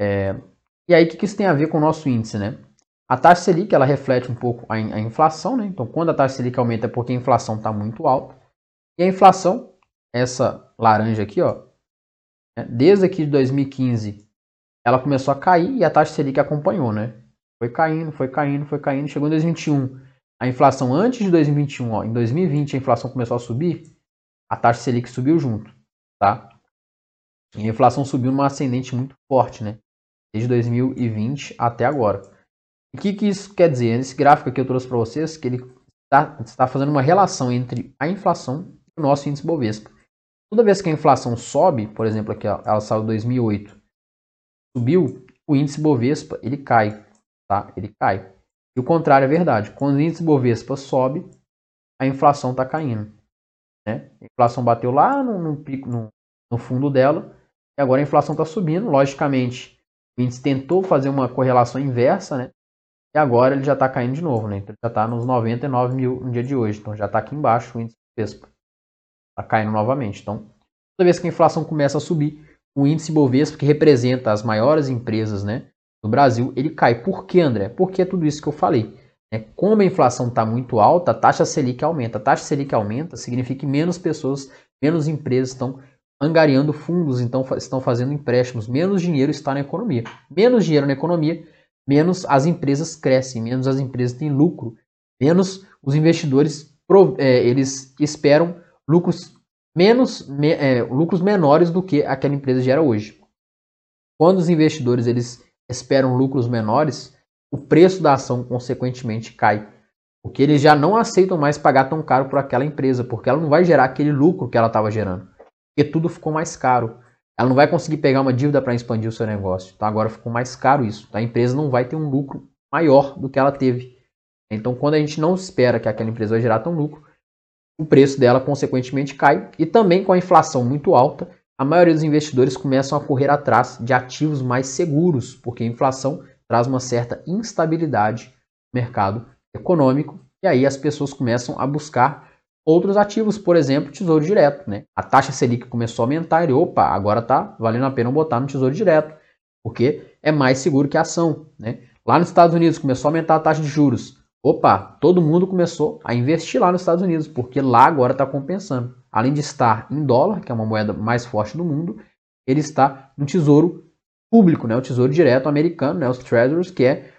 É, e aí, o que, que isso tem a ver com o nosso índice, né? A taxa Selic, ela reflete um pouco a, a inflação, né? Então, quando a taxa Selic aumenta é porque a inflação está muito alta. E a inflação, essa laranja aqui, ó, né? desde aqui de 2015, ela começou a cair e a taxa Selic acompanhou, né? Foi caindo, foi caindo, foi caindo. Chegou em 2021, a inflação antes de 2021, ó, em 2020 a inflação começou a subir, a taxa Selic subiu junto, tá? E a inflação subiu numa ascendente muito forte, né? Desde 2020 até agora. O que, que isso quer dizer? Esse gráfico aqui eu trouxe para vocês que ele está, está fazendo uma relação entre a inflação e o nosso índice Bovespa. Toda vez que a inflação sobe, por exemplo, aqui ela saiu em 2008, subiu, o índice Bovespa ele cai, tá? Ele cai. E o contrário é verdade. Quando o índice Bovespa sobe, a inflação está caindo. Né? A inflação bateu lá no, no pico, no, no, fundo dela, e agora a inflação está subindo. Logicamente, o índice tentou fazer uma correlação inversa, né? E agora ele já está caindo de novo, né? Então já está nos 99 mil no dia de hoje. Então já está aqui embaixo o índice Bovespa. Está caindo novamente. Então, toda vez que a inflação começa a subir, o índice Bovespa, que representa as maiores empresas, né? no Brasil, ele cai. Por que, André? Porque é tudo isso que eu falei. Né? Como a inflação está muito alta, a taxa Selic aumenta. A taxa Selic aumenta significa que menos pessoas, menos empresas estão angariando fundos, então estão fazendo empréstimos. Menos dinheiro está na economia. Menos dinheiro na economia, menos as empresas crescem, menos as empresas têm lucro, menos os investidores é, eles esperam lucros menos é, lucros menores do que aquela empresa gera hoje. Quando os investidores eles esperam lucros menores, o preço da ação consequentemente cai. Porque eles já não aceitam mais pagar tão caro por aquela empresa, porque ela não vai gerar aquele lucro que ela estava gerando. Porque tudo ficou mais caro. Ela não vai conseguir pegar uma dívida para expandir o seu negócio. Então agora ficou mais caro isso. A empresa não vai ter um lucro maior do que ela teve. Então quando a gente não espera que aquela empresa vai gerar tão lucro, o preço dela consequentemente cai. E também com a inflação muito alta, a maioria dos investidores começam a correr atrás de ativos mais seguros, porque a inflação traz uma certa instabilidade no mercado econômico e aí as pessoas começam a buscar outros ativos, por exemplo, tesouro direto. Né? A taxa Selic começou a aumentar e opa, agora está valendo a pena botar no tesouro direto, porque é mais seguro que a ação. Né? Lá nos Estados Unidos começou a aumentar a taxa de juros. Opa, todo mundo começou a investir lá nos Estados Unidos, porque lá agora está compensando além de estar em dólar, que é uma moeda mais forte do mundo, ele está no tesouro público, né, o tesouro direto americano, né, os treasuries, que é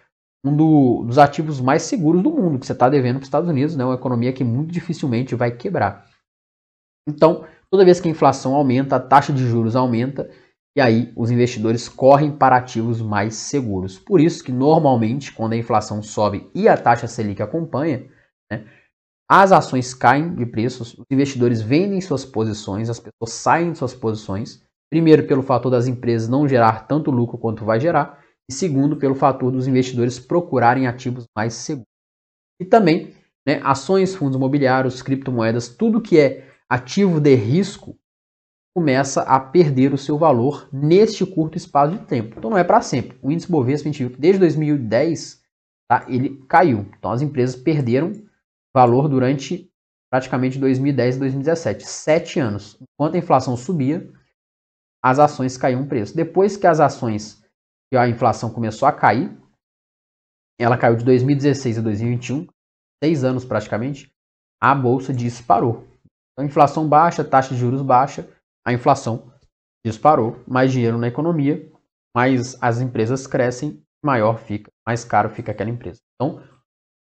um do, dos ativos mais seguros do mundo, que você está devendo para os Estados Unidos, né, uma economia que muito dificilmente vai quebrar. Então, toda vez que a inflação aumenta, a taxa de juros aumenta, e aí os investidores correm para ativos mais seguros. Por isso que normalmente, quando a inflação sobe e a taxa Selic acompanha, né, as ações caem de preços, os investidores vendem suas posições, as pessoas saem de suas posições. Primeiro, pelo fator das empresas não gerar tanto lucro quanto vai gerar, e segundo, pelo fator dos investidores procurarem ativos mais seguros. E também, né, ações, fundos imobiliários, criptomoedas, tudo que é ativo de risco começa a perder o seu valor neste curto espaço de tempo. Então não é para sempre. O índice Bovespa, a gente viu que desde 2010 tá, ele caiu. Então as empresas perderam valor durante praticamente 2010 e 2017, sete anos. Enquanto a inflação subia, as ações caíam preço. Depois que as ações, que a inflação começou a cair, ela caiu de 2016 a 2021, seis anos praticamente, a bolsa disparou. Então, inflação baixa, taxa de juros baixa, a inflação disparou, mais dinheiro na economia, mais as empresas crescem, maior fica, mais caro fica aquela empresa. Então,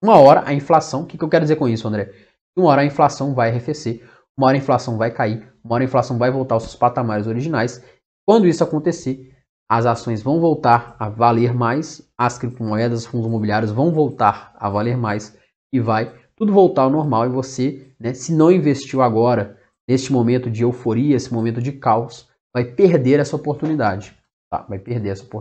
uma hora a inflação, o que, que eu quero dizer com isso, André? Uma hora a inflação vai arrefecer, uma hora a inflação vai cair, uma hora a inflação vai voltar aos seus patamares originais. Quando isso acontecer, as ações vão voltar a valer mais, as criptomoedas, fundos imobiliários vão voltar a valer mais e vai tudo voltar ao normal e você, né, se não investiu agora, neste momento de euforia, esse momento de caos, vai perder essa oportunidade. Tá? Vai perder essa oportunidade.